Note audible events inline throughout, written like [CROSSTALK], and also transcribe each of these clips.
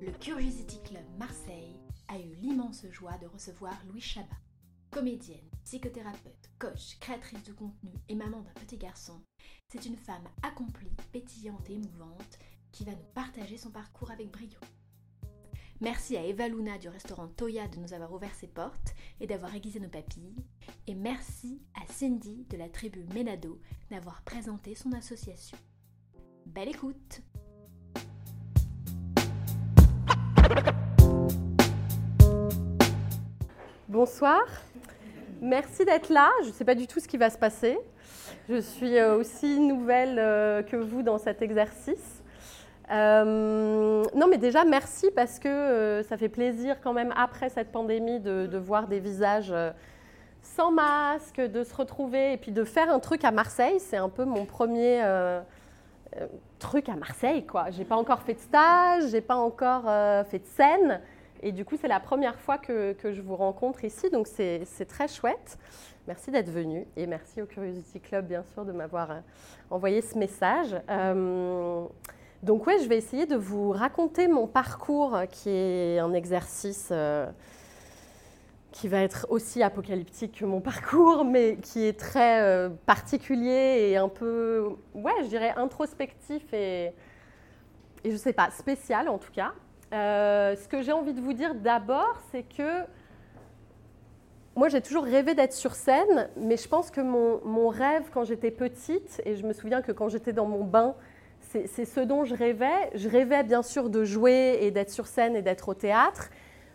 le Curiosity Club Marseille a eu l'immense joie de recevoir Louis Chabat. Comédienne, psychothérapeute, coach, créatrice de contenu et maman d'un petit garçon, c'est une femme accomplie, pétillante et émouvante qui va nous partager son parcours avec brio. Merci à Eva Luna du restaurant Toya de nous avoir ouvert ses portes et d'avoir aiguisé nos papilles. Et merci à Cindy de la tribu Menado d'avoir présenté son association. Belle écoute Bonsoir, merci d'être là. Je ne sais pas du tout ce qui va se passer. Je suis euh, aussi nouvelle euh, que vous dans cet exercice. Euh, non, mais déjà, merci parce que ça fait plaisir quand même après cette pandémie de, voir des visages sans masque, de se retrouver et puis de faire un truc à Marseille. C'est un peu mon premier truc à Marseille, quoi. J'ai pas encore fait de stage, j'ai pas encore fait de scène. Et du coup, c'est la première fois que, je vous rencontre ici, donc c'est très chouette. Merci d'être venu et merci au Curiosity Club, bien sûr, de m'avoir euh, envoyé ce message. Euh, donc, ouais, je vais essayer de vous raconter mon parcours, qui est un exercice euh, qui va être aussi apocalyptique que mon parcours, [LAUGHS] mais qui est très particulier et un peu, ouais, je dirais introspectif et, et je sais pas, spécial en tout cas. Euh, ce que j'ai envie de vous dire d'abord, c'est que moi, j'ai toujours rêvé d'être sur scène, mais je pense que mon, rêve quand j'étais petite, et je me souviens que quand j'étais dans mon bain, c'est ce dont je rêvais. Je rêvais bien sûr de jouer et d'être sur scène et d'être au théâtre,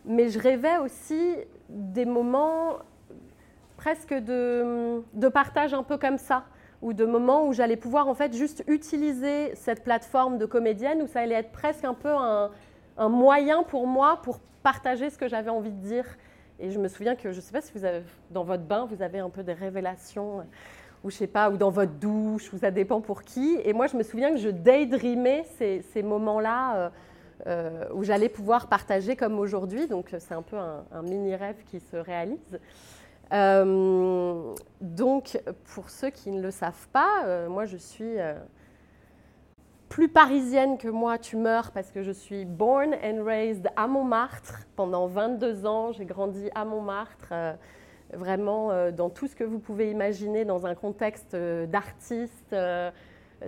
mais je rêvais aussi des moments presque de, de partage un peu comme ça, ou de moments où j'allais pouvoir en fait juste utiliser cette plateforme de comédienne, où ça allait être presque un peu un, un moyen pour moi pour partager ce que j'avais envie de dire. Et je me souviens que, je ne sais pas si vous avez, dans votre bain, vous avez un peu des révélations, euh, ou je sais pas, ou dans votre douche, ou ça dépend pour qui. Et moi, je me souviens que je daydreamais ces, moments-là euh, euh, où j'allais pouvoir partager comme aujourd'hui. Donc, c'est un peu un, mini-rêve qui se réalise. donc, pour ceux qui ne le savent pas, moi, je suis plus parisienne que moi, tu meurs parce que je suis born and raised à Montmartre. Pendant 22 ans, j'ai grandi à Montmartre, euh, vraiment euh, dans tout ce que vous pouvez imaginer, dans un contexte euh, d'artiste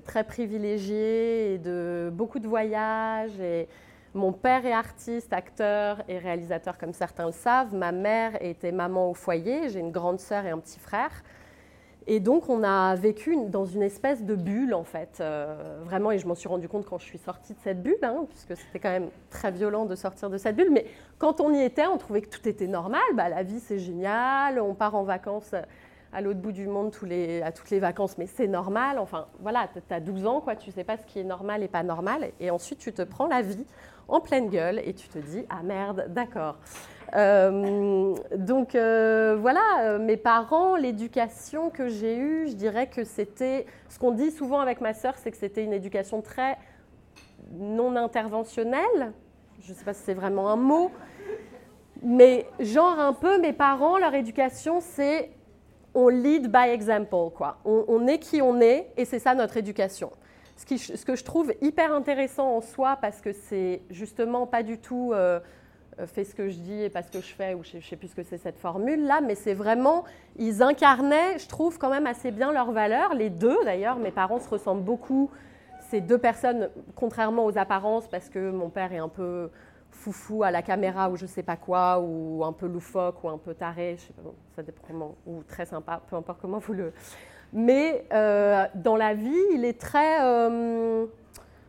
très privilégié et de beaucoup de voyages. Mon père est artiste, acteur et réalisateur, comme certains le savent. Ma mère était maman au foyer. J'ai une grande sœur et un petit frère. Et donc, on a vécu dans une espèce de bulle, en fait, euh, vraiment, et je m'en suis rendu compte quand je suis sortie de cette bulle, hein, puisque c'était quand même très violent de sortir de cette bulle, mais quand on y était, on trouvait que tout était normal, bah, la vie c'est génial, on part en vacances à l'autre bout du monde tous à toutes les vacances, mais c'est normal, enfin, voilà, tu as 12 ans, quoi, tu sais pas ce qui est normal et pas normal, et ensuite tu te prends la vie en pleine gueule et tu te dis, ah merde, d'accord. Euh, donc euh, voilà, euh, mes parents, l'éducation que j'ai eue, je dirais que c'était, ce qu'on dit souvent avec ma sœur, c'est que c'était une éducation très non interventionnelle. Je ne sais pas si c'est vraiment un mot, mais genre un peu, mes parents, leur éducation, c'est on lead by example, quoi. On, est qui on est, et c'est ça notre éducation. Ce, que je trouve hyper intéressant en soi, parce que c'est justement pas du tout fais ce que je dis et pas ce que je fais, ou je ne sais plus ce que c'est cette formule-là, mais c'est vraiment, ils incarnaient, je trouve, quand même assez bien leurs valeurs, les deux d'ailleurs, mes parents se ressemblent beaucoup, ces deux personnes, contrairement aux apparences, parce que mon père est un peu foufou à la caméra ou je sais pas quoi, ou un peu loufoque, ou un peu taré, je sais pas, ça dépend comment, ou très sympa, peu importe comment vous le... Mais euh, dans la vie, il est très... Euh,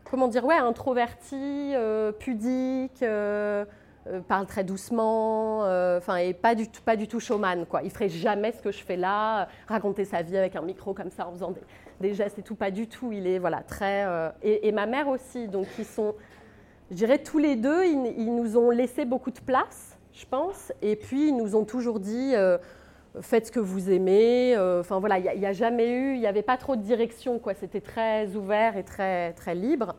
comment dire, ouais, introverti, pudique, euh, parle très doucement, euh, enfin, et pas du, pas du tout showman, quoi. Il ferait jamais ce que je fais là, raconter sa vie avec un micro comme ça en faisant des, gestes et tout, pas du tout. Il est, voilà, très. Euh, et, ma mère aussi, donc ils sont, je dirais tous les deux, ils, nous ont laissé beaucoup de place, je pense, et puis ils nous ont toujours dit. Faites ce que vous aimez. Enfin voilà, il n'y a, jamais eu, il n'y avait pas trop de direction, quoi. C'était très ouvert et très très libre.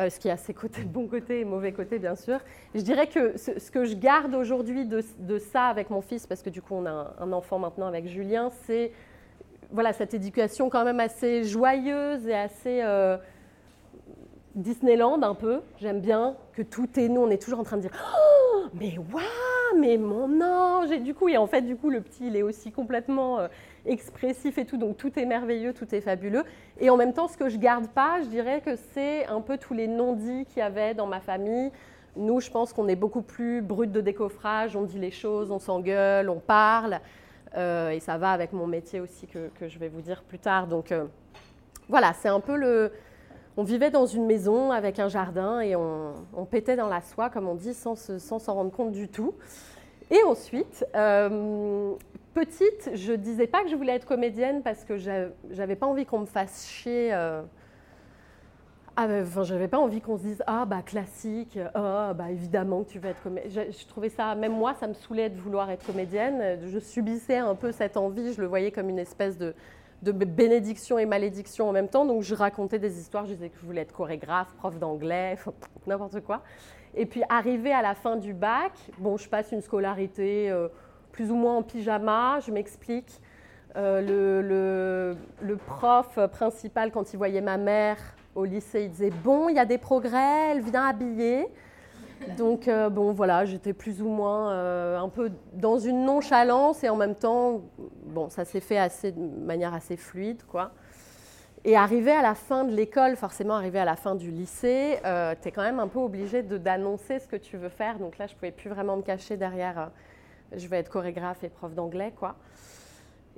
Euh, ce qui a ses côtés, bons côtés et mauvais côtés, bien sûr. Je dirais que ce, que je garde aujourd'hui de, ça avec mon fils, parce que du coup, on a un, enfant maintenant avec Julien, c'est voilà, cette éducation quand même assez joyeuse et assez, euh, Disneyland un peu. J'aime bien que tout est nous, on est toujours en train de dire oh, mais waouh, mais mon ange Et du coup, et en fait, du coup, le petit, il est aussi complètement euh, expressif et tout, donc tout est merveilleux, tout est fabuleux. Et en même temps, ce que je garde pas, je dirais que c'est un peu tous les non-dits qu'il y avait dans ma famille. Nous, je pense qu'on est beaucoup plus brut de décoffrage, on dit les choses, on s'engueule, on parle. Euh, et ça va avec mon métier aussi que, je vais vous dire plus tard. Donc euh, voilà, c'est un peu le... On vivait dans une maison avec un jardin et on, pétait dans la soie, comme on dit, sans s'en rendre compte du tout. Et ensuite, euh, petite, je disais pas que je voulais être comédienne parce que j'avais pas envie qu'on me fasse chier ah, enfin, j'avais pas envie qu'on se dise ah bah classique, ah bah évidemment que tu veux être comédienne. Je, trouvais ça, même moi, ça me saoulait de vouloir être comédienne. Je subissais un peu cette envie. Je le voyais comme une espèce de, de bénédiction et malédiction en même temps. Donc je racontais des histoires. Je disais que je voulais être chorégraphe, prof d'anglais, [LAUGHS] n'importe quoi. Et puis arrivé à la fin du bac, bon, je passe une scolarité euh, plus ou moins en pyjama. Je m'explique. Euh, le, le, le, prof principal, quand il voyait ma mère, au lycée, il disait Bon, il y a des progrès, elle vient habiller. Donc, euh, bon, voilà, j'étais plus ou moins euh, un peu dans une nonchalance et en même temps, bon, ça s'est fait assez, de manière assez fluide, quoi. Et arrivé à la fin de l'école, forcément arrivé à la fin du lycée, euh, tu es quand même un peu obligé d'annoncer ce que tu veux faire. Donc là, je pouvais plus vraiment me cacher derrière je vais être chorégraphe et prof d'anglais, quoi.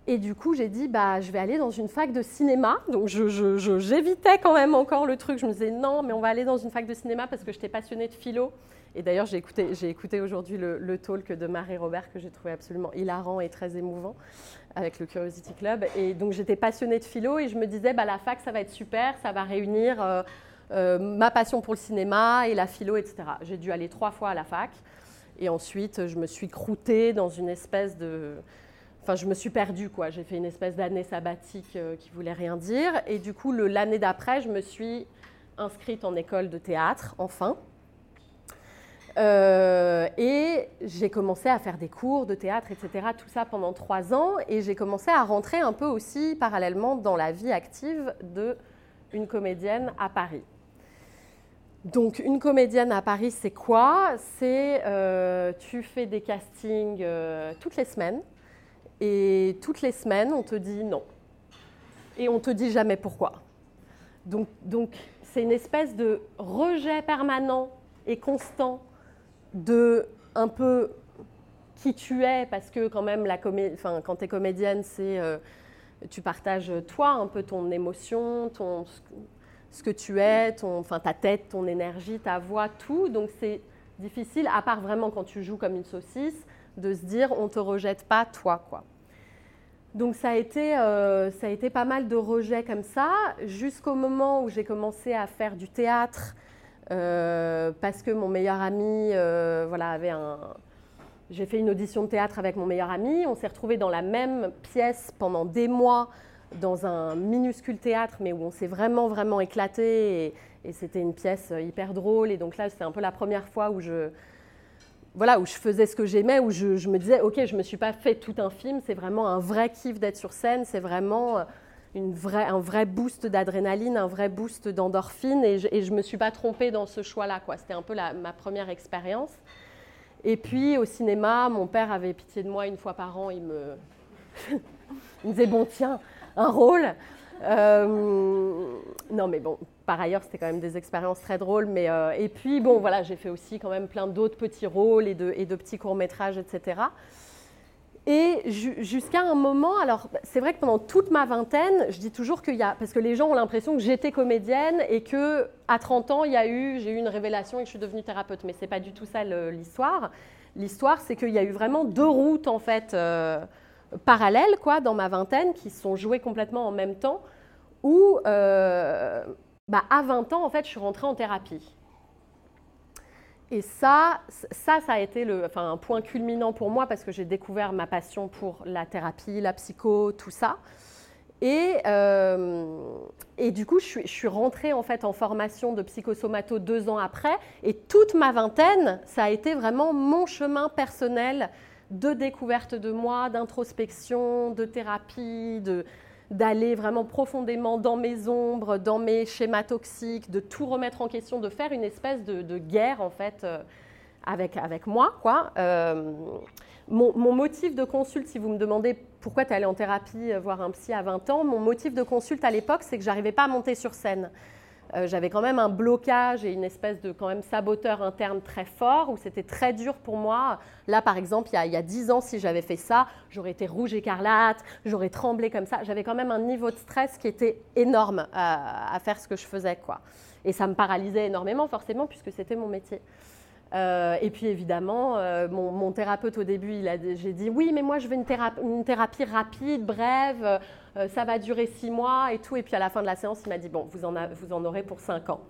Et du coup, j'ai dit, bah, je vais aller dans une fac de cinéma. Donc, j'évitais quand même encore le truc. Je me disais, non, mais on va aller dans une fac de cinéma parce que j'étais passionnée de philo. Et d'ailleurs, j'ai écouté, écouté aujourd'hui le, talk de Marie Robert que j'ai trouvé absolument hilarant et très émouvant avec le Curiosity Club. Et donc, j'étais passionnée de philo et je me disais, bah, la fac, ça va être super, ça va réunir euh, euh, ma passion pour le cinéma et la philo, etc. J'ai dû aller trois fois à la fac. Et ensuite, je me suis croûtée dans une espèce de Enfin, je me suis perdue, quoi. J'ai fait une espèce d'année sabbatique euh, qui voulait rien dire. Et du coup, l'année d'après, je me suis inscrite en école de théâtre, enfin. Euh, et j'ai commencé à faire des cours de théâtre, etc. Tout ça pendant trois ans. Et j'ai commencé à rentrer un peu aussi parallèlement dans la vie active de une comédienne à Paris. Donc, une comédienne à Paris, c'est quoi? C'est euh, tu fais des castings toutes les semaines et toutes les semaines, on te dit non. Et on te dit jamais pourquoi. Donc, donc c'est une espèce de rejet permanent et constant de un peu qui tu es, parce que quand même, la enfin, quand tu es comédienne, c'est euh, tu partages toi un peu ton émotion, ton, ce que tu es, ta tête, ton énergie, ta voix, tout. Donc c'est difficile, à part vraiment quand tu joues comme une saucisse, de se dire on te rejette pas toi, quoi. Donc ça a, été, euh, ça a été pas mal de rejets comme ça, jusqu'au moment où j'ai commencé à faire du théâtre, euh, parce que mon meilleur ami euh, voilà, avait un... J'ai fait une audition de théâtre avec mon meilleur ami, on s'est retrouvés dans la même pièce pendant des mois, dans un minuscule théâtre, mais où on s'est vraiment, vraiment éclaté, et, et c'était une pièce hyper drôle, et donc là, c'était un peu la première fois où je voilà, où je faisais ce que j'aimais, où je, me disais, ok, je ne me suis pas fait tout un film, c'est vraiment un vrai kiff d'être sur scène, c'est vraiment euh, une un vrai boost d'adrénaline, un vrai boost d'endorphine, et je ne me suis pas trompée dans ce choix-là. C'était un peu ma première expérience. Et puis au cinéma, mon père avait pitié de moi une fois par an, il me [LAUGHS] disait, bon, tiens, un rôle. Euh, non, mais bon, par ailleurs, c'était quand même des expériences très drôles. Mais, euh, et puis, bon, voilà, j'ai fait aussi quand même plein d'autres petits rôles et de, et de petits courts-métrages, etc. Et jusqu'à un moment, alors c'est vrai que pendant toute ma vingtaine, je dis toujours qu'il y a, parce que les gens ont l'impression que j'étais comédienne et que à 30 ans, il y a eu, j'ai eu une révélation et que je suis devenue thérapeute. Mais c'est pas du tout ça l'histoire. L'histoire, c'est qu'il y a eu vraiment deux routes en fait euh, parallèles, quoi, dans ma vingtaine, qui sont jouées complètement en même temps, où euh, bah, à 20 ans, en fait, je suis rentrée en thérapie. Et ça, ça, ça a été le, enfin, un point culminant pour moi parce que j'ai découvert ma passion pour la thérapie, la psycho, tout ça. Et, euh, et du coup, je suis, je suis, rentrée en fait en formation de psychosomato deux ans après. Et toute ma vingtaine, ça a été vraiment mon chemin personnel de découverte de moi, d'introspection, de thérapie, de, d'aller vraiment profondément dans mes ombres, dans mes schémas toxiques, de tout remettre en question, de faire une espèce de, guerre en fait euh, avec, avec moi. Quoi. Euh, mon, motif de consulte, si vous me demandez pourquoi tu es allé en thérapie voir un psy à 20 ans, mon motif de consulte à l'époque, c'est que j'arrivais pas à monter sur scène. Euh, j'avais quand même un blocage et une espèce de quand même saboteur interne très fort où c'était très dur pour moi. Là, par exemple, il y a dix ans, si j'avais fait ça, j'aurais été rouge écarlate, j'aurais tremblé comme ça. J'avais quand même un niveau de stress qui était énorme à, faire ce que je faisais. Quoi. Et ça me paralysait énormément, forcément, puisque c'était mon métier. Euh, et puis évidemment, euh, mon, thérapeute au début, j'ai dit oui, mais moi je veux une thérapie, rapide, brève, euh, ça va durer six mois et tout. Et puis à la fin de la séance, il m'a dit bon, vous en, aurez pour cinq ans.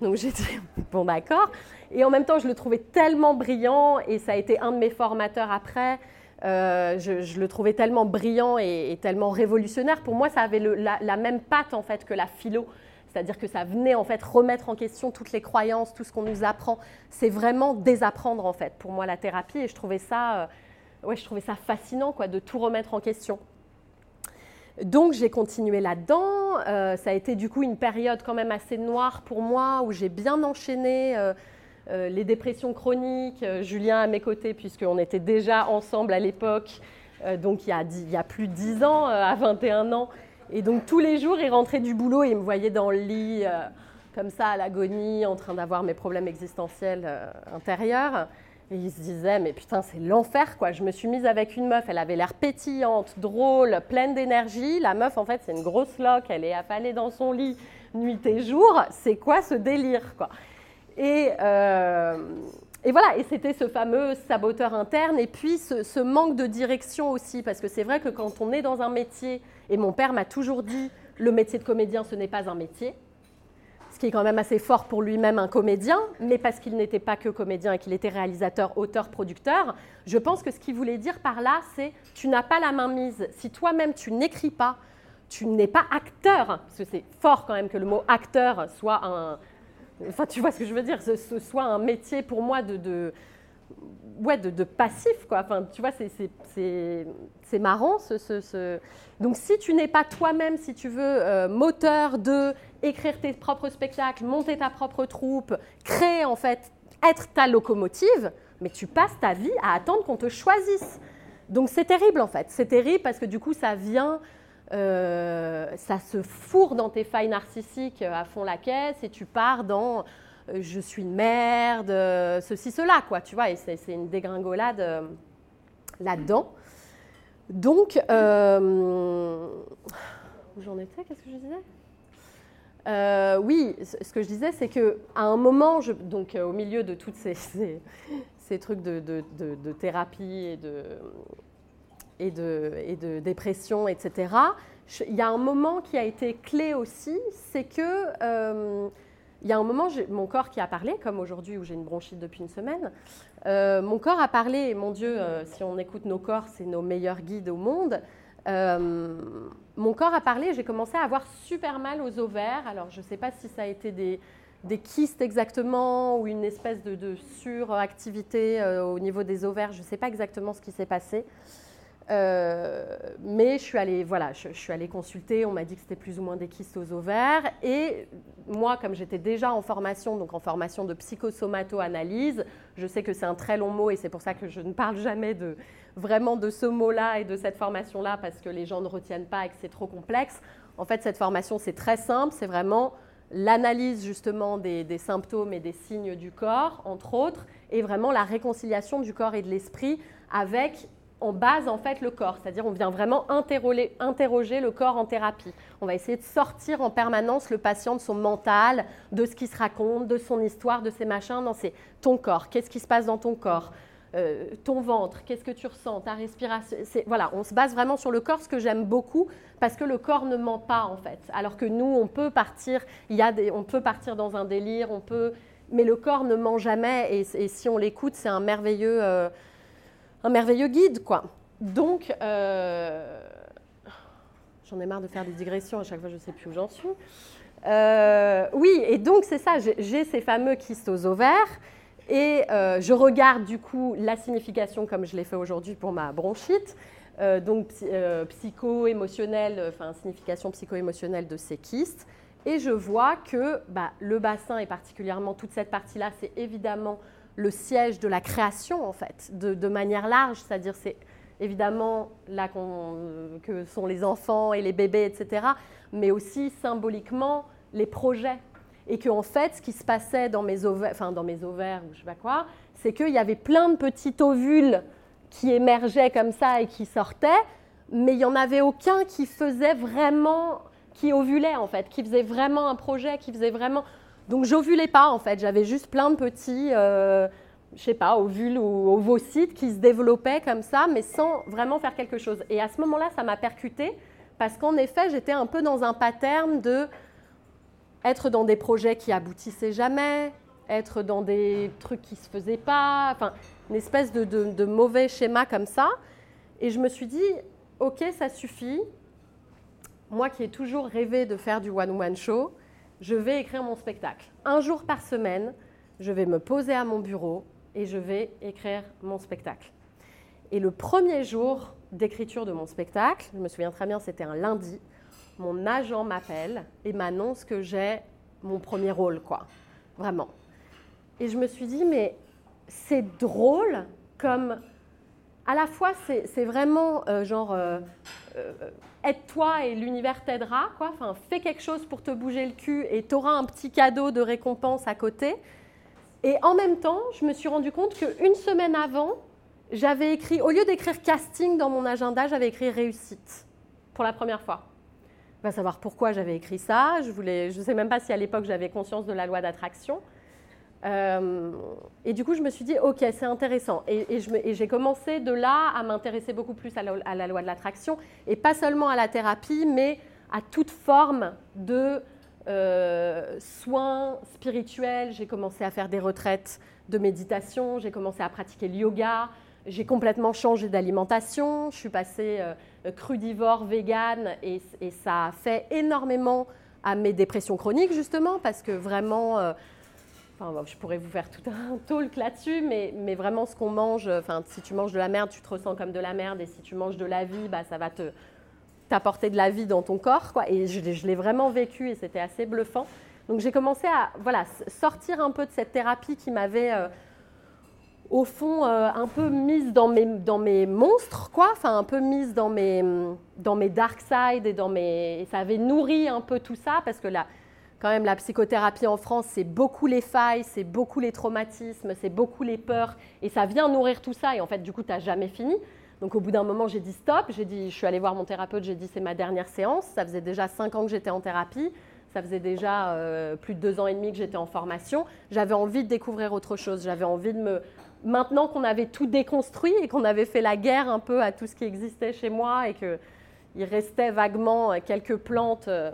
Donc j'ai dit [LAUGHS] bon d'accord. Et en même temps, je le trouvais tellement brillant et ça a été un de mes formateurs après. je, le trouvais tellement brillant et, tellement révolutionnaire. Pour moi, ça avait la, la, même patte en fait que la philo. C'est-à-dire que ça venait en fait remettre en question toutes les croyances, tout ce qu'on nous apprend. C'est vraiment désapprendre en fait pour moi la thérapie et je trouvais ça, euh, ouais, je trouvais ça fascinant quoi, de tout remettre en question. Donc j'ai continué là-dedans. Euh, ça a été du coup une période quand même assez noire pour moi où j'ai bien enchaîné euh, les dépressions chroniques. Julien à mes côtés puisqu'on était déjà ensemble à l'époque. donc il y, a, il y, a, plus de 10 ans, à 21 ans, et donc tous les jours, il rentrait du boulot et il me voyait dans le lit, euh, comme ça, à l'agonie, en train d'avoir mes problèmes existentiels euh, intérieurs. Et il se disait, mais putain, c'est l'enfer, quoi. Je me suis mise avec une meuf, elle avait l'air pétillante, drôle, pleine d'énergie. La meuf, en fait, c'est une grosse loque, elle est affalée dans son lit nuit et jour. C'est quoi ce délire, quoi? Et, euh, et voilà, et c'était ce fameux saboteur interne, et puis ce, manque de direction aussi, parce que c'est vrai que quand on est dans un métier, et mon père m'a toujours dit, le métier de comédien, ce n'est pas un métier, qui est quand même assez fort pour lui-même un comédien, mais parce qu'il n'était pas que comédien et qu'il était réalisateur, auteur, producteur, je pense que ce qu'il voulait dire par là, c'est tu n'as pas la main mise. Si toi-même tu n'écris pas, tu n'es pas acteur, parce que c'est fort quand même que le mot acteur soit un, Enfin, tu vois ce que je veux dire, ce, soit un métier pour moi de ouais, de, passif, quoi. Enfin, tu vois, c'est marrant. Ce, ce, Donc, si tu n'es pas toi-même, si tu veux, euh, moteur de écrire tes propres spectacles, monter ta propre troupe, créer, en fait, être ta locomotive, mais tu passes ta vie à attendre qu'on te choisisse. Donc, c'est terrible, en fait. C'est terrible parce que, du coup, ça vient euh, ça se fourre dans tes failles narcissiques à fond la caisse et tu pars dans je suis une merde, euh, ceci, cela, quoi, tu vois, et c'est une dégringolade là-dedans. Donc, j'en étais, qu'est-ce que je disais? Oui, ce que je disais, c'est qu'à un moment, donc au milieu de tous [LAUGHS] ces, trucs de, thérapie et de, dépression, etc. Il y a un moment qui a été clé aussi, c'est que euh, il y a un moment, mon corps qui a parlé, comme aujourd'hui où j'ai une bronchite depuis une semaine, euh, mon corps a parlé, et mon Dieu, euh, si on écoute nos corps, c'est nos meilleurs guides au monde. mon corps a parlé, j'ai commencé à avoir super mal aux ovaires. Alors je ne sais pas si ça a été des, kystes exactement ou une espèce de suractivité au niveau des ovaires, je ne sais pas exactement ce qui s'est passé. Euh, mais je suis, allée, voilà, je, suis allée consulter, on m'a dit que c'était plus ou moins des kystes aux ovaires. Et moi, comme j'étais déjà en formation, donc en formation de psychosomato-analyse, je sais que c'est un très long mot et c'est pour ça que je ne parle jamais de, vraiment de ce mot-là et de cette formation-là parce que les gens ne retiennent pas et que c'est trop complexe. En fait, cette formation, c'est très simple, c'est vraiment l'analyse justement des, des, symptômes et des signes du corps, entre autres, et vraiment la réconciliation du corps et de l'esprit avec on base en fait le corps, c'est-à-dire on vient vraiment interroger, le corps en thérapie. On va essayer de sortir en permanence le patient de son mental, de ce qu'il se raconte, de son histoire, de ses machins. Non, c'est ton corps. Qu'est-ce qui se passe dans ton corps? Euh, Ton ventre, qu'est-ce que tu ressens? Ta respiration. Voilà, on se base vraiment sur le corps, ce que j'aime beaucoup, parce que le corps ne ment pas en fait. Alors que nous, on peut partir, y a des, on peut partir dans un délire, on peut, mais le corps ne ment jamais. Et, si on l'écoute, c'est un merveilleux. Euh, un merveilleux guide, quoi. Donc, euh, j'en ai marre de faire des digressions, à chaque fois je ne sais plus où j'en suis. Euh, oui, et donc c'est ça, j'ai ces fameux kystes ovaires, et euh, je regarde du coup la signification comme je l'ai fait aujourd'hui pour ma bronchite. donc psycho-émotionnelle, enfin signification psycho-émotionnelle de ces kystes. Et je vois que bah, le bassin et particulièrement toute cette partie-là, c'est évidemment le siège de la création en fait, de, manière large, c'est-à-dire c'est évidemment là que sont les enfants et les bébés, etc., mais aussi symboliquement les projets. Et qu'en en fait, ce qui se passait dans mes ovaires, enfin dans mes ovaires ou je sais pas quoi, c'est qu'il y avait plein de petits ovules qui émergeaient comme ça et qui sortaient, mais il n'y en avait aucun qui faisait vraiment, qui ovulait en fait, qui faisait vraiment un projet, qui faisait vraiment... Donc j'ovulais pas en fait, j'avais juste plein de petits, euh, je sais pas, ovules ou ovocytes qui se développaient comme ça, mais sans vraiment faire quelque chose. Et à ce moment-là, ça m'a percuté parce qu'en effet, j'étais un peu dans un pattern de être dans des projets qui aboutissaient jamais, être dans des trucs qui se faisaient pas, enfin une espèce de, mauvais schéma comme ça. Et je me suis dit, ok, ça suffit. Moi qui ai toujours rêvé de faire du one-woman show, je vais écrire mon spectacle. Un jour par semaine, je vais me poser à mon bureau et je vais écrire mon spectacle. Et le premier jour d'écriture de mon spectacle, je me souviens très bien, c'était un lundi, mon agent m'appelle et m'annonce que j'ai mon premier rôle, quoi. Vraiment. Et je me suis dit, mais c'est drôle comme à la fois c'est vraiment euh, genre euh, euh, aide-toi et l'univers t'aidera quoi. Enfin fais quelque chose pour te bouger le cul et tu auras un petit cadeau de récompense à côté. Et en même temps je me suis rendu compte qu'une semaine avant j'avais écrit au lieu d'écrire casting dans mon agenda j'avais écrit réussite pour la première fois. Va savoir pourquoi j'avais écrit ça. Je je sais même pas si à l'époque j'avais conscience de la loi d'attraction euh, et du coup, je me suis dit, ok, c'est intéressant. Et, j'ai commencé de là à m'intéresser beaucoup plus à la, loi de l'attraction, et pas seulement à la thérapie, mais à toute forme de euh, soins spirituels. J'ai commencé à faire des retraites de méditation, j'ai commencé à pratiquer le yoga, j'ai complètement changé d'alimentation, je suis passée euh, crudivore, vegan, et, et, ça a fait énormément à mes dépressions chroniques, justement, parce que vraiment je pourrais vous faire tout un [LAUGHS] talk là-dessus, mais, mais, vraiment ce qu'on mange, enfin, si tu manges de la merde, tu te ressens comme de la merde, et si tu manges de la vie, bah, ça va te t'apporter de la vie dans ton corps, quoi. Et je, l'ai vraiment vécu, et c'était assez bluffant. Donc j'ai commencé à voilà, sortir un peu de cette thérapie qui m'avait, euh, au fond, euh, un peu mise dans mes, dans mes monstres, quoi. Enfin, un peu mise dans mes, dans mes dark side et dans mes... ça avait nourri un peu tout ça, parce que là quand même la psychothérapie en France, c'est beaucoup les failles, c'est beaucoup les traumatismes, c'est beaucoup les peurs, et ça vient nourrir tout ça, et en fait, du coup, tu n'as jamais fini. Donc au bout d'un moment, j'ai dit stop, j'ai dit, je suis allée voir mon thérapeute, j'ai dit c'est ma dernière séance, ça faisait déjà cinq ans que j'étais en thérapie, ça faisait déjà euh, plus de deux ans et demi que j'étais en formation, j'avais envie de découvrir autre chose, j'avais envie de me... Maintenant qu'on avait tout déconstruit et qu'on avait fait la guerre un peu à tout ce qui existait chez moi et qu'il restait vaguement quelques plantes... Euh,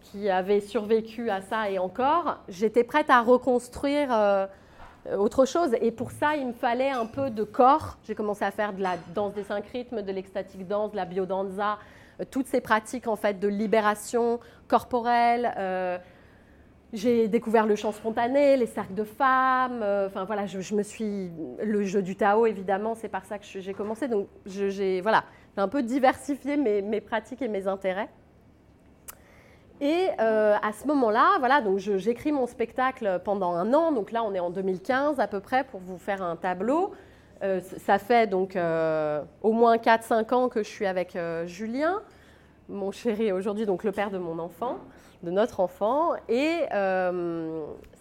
qui avait survécu à ça et encore, j'étais prête à reconstruire euh, autre chose. Et pour ça, il me fallait un peu de corps. J'ai commencé à faire de la danse des cinq rythmes, de l'extatique danse, de la biodanza, euh, toutes ces pratiques en fait de libération corporelle. Euh, j'ai découvert le chant spontané, les cercles de femmes. enfin voilà, je, me suis le jeu du Tao évidemment, c'est par ça que j'ai commencé. Donc j'ai voilà, un peu diversifié mes pratiques et mes intérêts. Et euh, à ce moment-là, voilà, donc j'écris mon spectacle pendant un an. Donc là, on est en 2015 à peu près pour vous faire un tableau. Euh, ça fait donc euh, au moins 4-5 ans que je suis avec Julien, mon chéri aujourd'hui, donc le père de mon enfant, de notre enfant. Et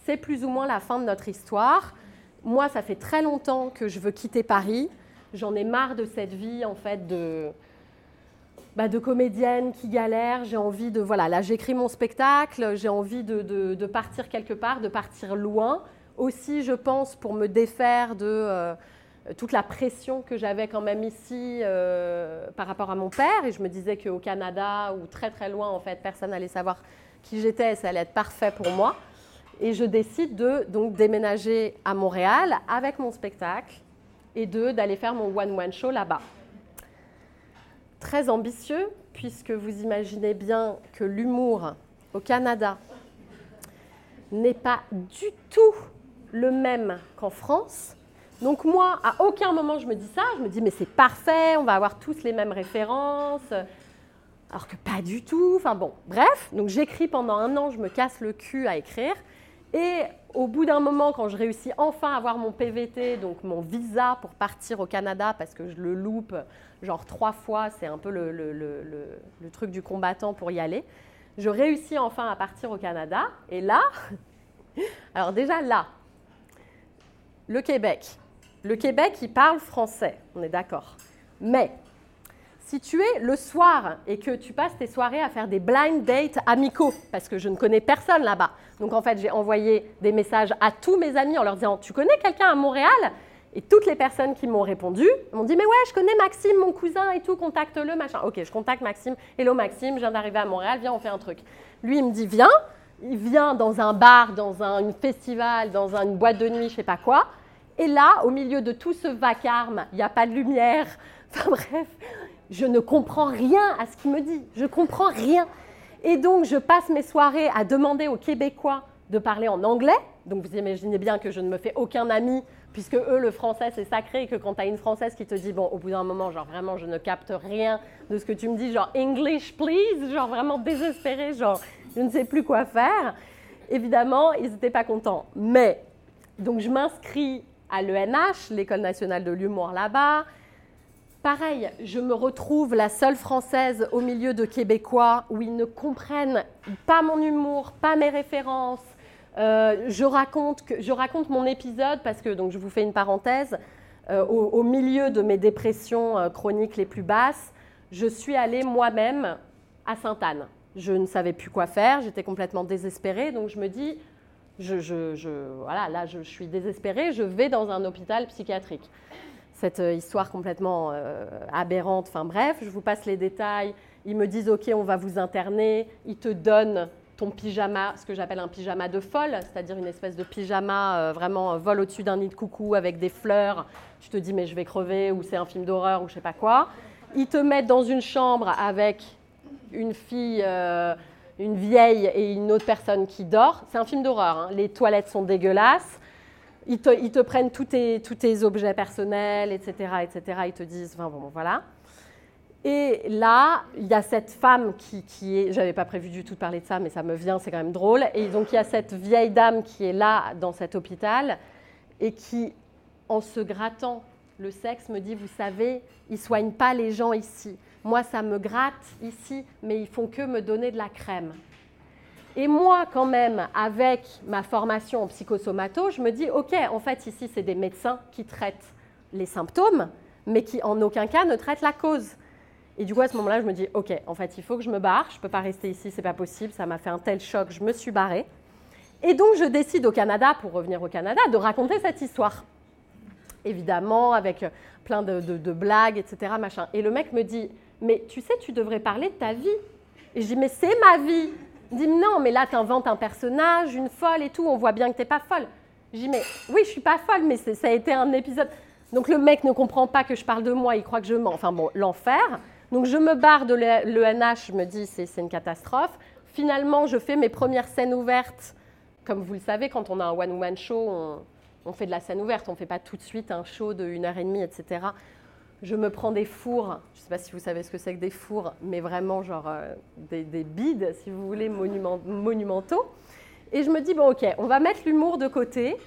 c'est plus ou moins la fin de notre histoire. Moi, ça fait très longtemps que je veux quitter Paris. J'en ai marre de cette vie, en fait, de bah, de comédienne qui galère, j'ai envie de... Voilà, là j'écris mon spectacle, j'ai envie de, partir quelque part, de partir loin. Aussi, je pense, pour me défaire de euh, toute la pression que j'avais quand même ici euh, par rapport à mon père. Et je me disais qu'au Canada, ou très très loin, en fait, personne n'allait savoir qui j'étais ça allait être parfait pour moi. Et je décide de donc déménager à Montréal avec mon spectacle et de d'aller faire mon one-one show là-bas très ambitieux, puisque vous imaginez bien que l'humour au Canada n'est pas du tout le même qu'en France, Donc moi, à aucun moment je me dis ça, je me dis mais c'est parfait, on va avoir tous les mêmes références, alors que pas du tout. Enfin bon, bref, donc j'écris pendant un an, je me casse le cul à écrire. Et au bout d'un moment, quand je réussis enfin à avoir mon PVT, donc mon visa pour partir au Canada, parce que je le loupe genre trois fois, c'est un peu le, truc du combattant pour y aller, je réussis enfin à partir au Canada. Et là, [LAUGHS] alors déjà là, le Québec. Le Québec, il parle français, on est d'accord. Mais si tu es le soir et que tu passes tes soirées à faire des blind dates amicaux, parce que je ne connais personne là-bas, donc en fait j'ai envoyé des messages à tous mes amis en leur disant Tu connais quelqu'un à Montréal? Et toutes les personnes qui m'ont répondu m'ont dit Mais ouais, je connais Maxime, mon cousin et tout, contacte-le, machin. Ok, je contacte Maxime. Hello Maxime, je viens d'arriver à Montréal, viens, on fait un truc. Lui, il me dit Viens. Il vient dans un bar, dans un festival, dans une boîte de nuit, je sais pas quoi. Et là, au milieu de tout ce vacarme, il n'y a pas de lumière. [LAUGHS] Enfin bref, je ne comprends rien à ce qu'il me dit. Je comprends rien. Et donc, je passe mes soirées à demander aux Québécois de parler en anglais. Donc, vous imaginez bien que je ne me fais aucun ami, puisque eux, le français, c'est sacré, et que quand tu as une française qui te dit, bon, au bout d'un moment, genre vraiment, je ne capte rien de ce que tu me dis, genre English, please, genre vraiment désespéré, genre je ne sais plus quoi faire. Évidemment, ils n'étaient pas contents. Mais, donc, je m'inscris à l'ENH, l'École nationale de l'humour là-bas. Pareil, je me retrouve la seule française au milieu de Québécois où ils ne comprennent pas mon humour, pas mes références. Euh, je, raconte mon épisode parce que, donc je vous fais une parenthèse, euh, au, milieu de mes dépressions euh, chroniques les plus basses, je suis allée moi-même à Sainte-Anne. Je ne savais plus quoi faire, j'étais complètement désespérée, donc je me dis, voilà, là je suis désespérée, je vais dans un hôpital psychiatrique cette histoire complètement aberrante. Enfin bref, je vous passe les détails. Ils me disent OK, on va vous interner. Ils te donnent ton pyjama, ce que j'appelle un pyjama de folle, c'est-à-dire une espèce de pyjama euh, vraiment vol au-dessus d'un nid de coucou avec des fleurs. Tu te dis mais je vais crever ou c'est un film d'horreur ou je sais pas quoi. Ils te mettent dans une chambre avec une fille, une vieille et une autre personne qui dort. C'est un film d'horreur. Hein. Les toilettes sont dégueulasses ils te, prennent tous tes, tous tes, objets personnels, etc., etc. Ils te disent, bon, voilà. Et là, il y a cette femme qui, qui est, j'avais pas prévu du tout de parler de ça, mais ça me vient, c'est quand même drôle. Et donc il y a cette vieille dame qui est là dans cet hôpital et qui, en se grattant le sexe, me dit, vous savez, ils soignent pas les gens ici. Moi, ça me gratte ici, mais ils font que me donner de la crème. Et moi, quand même, avec ma formation en psychosomato, je me dis, OK, en fait, ici, c'est des médecins qui traitent les symptômes, mais qui, en aucun cas, ne traitent la cause. Et du coup, à ce moment-là, je me dis, OK, en fait, il faut que je me barre, je ne peux pas rester ici, c'est pas possible, ça m'a fait un tel choc, je me suis barrée. Et donc, je décide au Canada, pour revenir au Canada, de raconter cette histoire. Évidemment, avec plein de, blagues, etc. Machin. Et le mec me dit, mais tu sais, tu devrais parler de ta vie. Et je dis, mais c'est ma vie. Il dit non, mais là, tu inventes un personnage, une folle et tout, on voit bien que tu n'es pas folle. Je dis mais oui, je suis pas folle, mais ça a été un épisode. Donc le mec ne comprend pas que je parle de moi, il croit que je mens. Enfin bon, l'enfer. Donc je me barre de l'ENH, je me dis c'est une catastrophe. Finalement, je fais mes premières scènes ouvertes. Comme vous le savez, quand on a un one-woman show, on, fait de la scène ouverte, on ne fait pas tout de suite un show de une heure et demie, etc je me prends des fours, je ne sais pas si vous savez ce que c'est que des fours, mais vraiment genre euh, des, bides, si vous voulez, monumentaux. Et je me dis, bon ok, on va mettre l'humour de côté.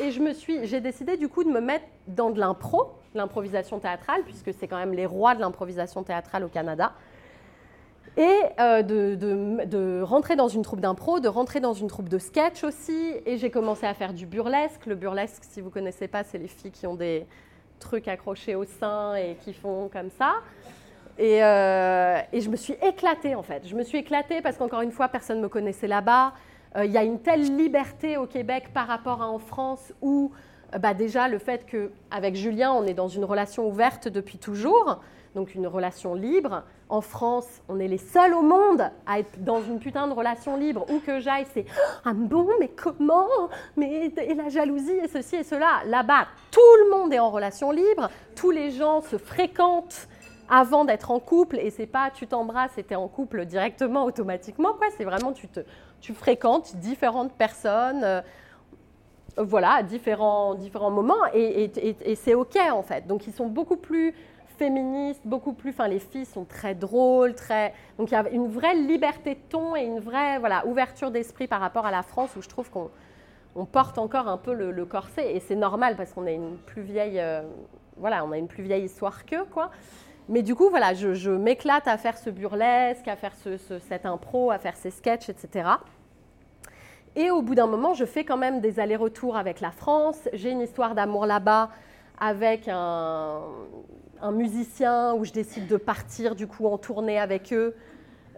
Et je me suis, j'ai décidé du coup de me mettre dans de l'impro, l'improvisation théâtrale, puisque c'est quand même les rois de l'improvisation théâtrale au Canada. Et euh, de, de, rentrer dans une troupe d'impro, de rentrer dans une troupe de sketch aussi. Et j'ai commencé à faire du burlesque. Le burlesque, si vous ne connaissez pas, c'est les filles qui ont des, trucs accrochés au sein et qui font comme ça. Et, euh, et, je me suis éclatée en fait. Je me suis éclatée parce qu'encore une fois, personne ne me connaissait là-bas. Euh, il y a une telle liberté au Québec par rapport à en France où bah déjà le fait qu'avec Julien, on est dans une relation ouverte depuis toujours donc une relation libre. En France, on est les seuls au monde à être dans une putain de relation libre. Où que j'aille, c'est Ah bon, mais comment? Mais, Et la jalousie, et ceci et cela. Là-bas, tout le monde est en relation libre. Tous les gens se fréquentent avant d'être en couple. Et c'est pas tu t'embrasses et tu es en couple directement, automatiquement. Quoi. C'est vraiment tu, te, tu fréquentes différentes personnes. Voilà, à différents, différents moments, et, c'est OK en fait. Donc ils sont beaucoup plus féministes, beaucoup plus. Enfin, les filles sont très drôles, très. Donc il y a une vraie liberté de ton et une vraie voilà, ouverture d'esprit par rapport à la France où je trouve qu'on on porte encore un peu le, corset et c'est normal parce qu'on a une plus vieille. Euh, voilà, on a une plus vieille histoire qu'eux, quoi. Mais du coup, voilà, je, m'éclate à faire ce burlesque, à faire ce, cette impro, à faire ces sketchs, etc. Et au bout d'un moment, je fais quand même des allers-retours avec la France. J'ai une histoire d'amour là-bas avec un, musicien où je décide de partir du coup en tournée avec eux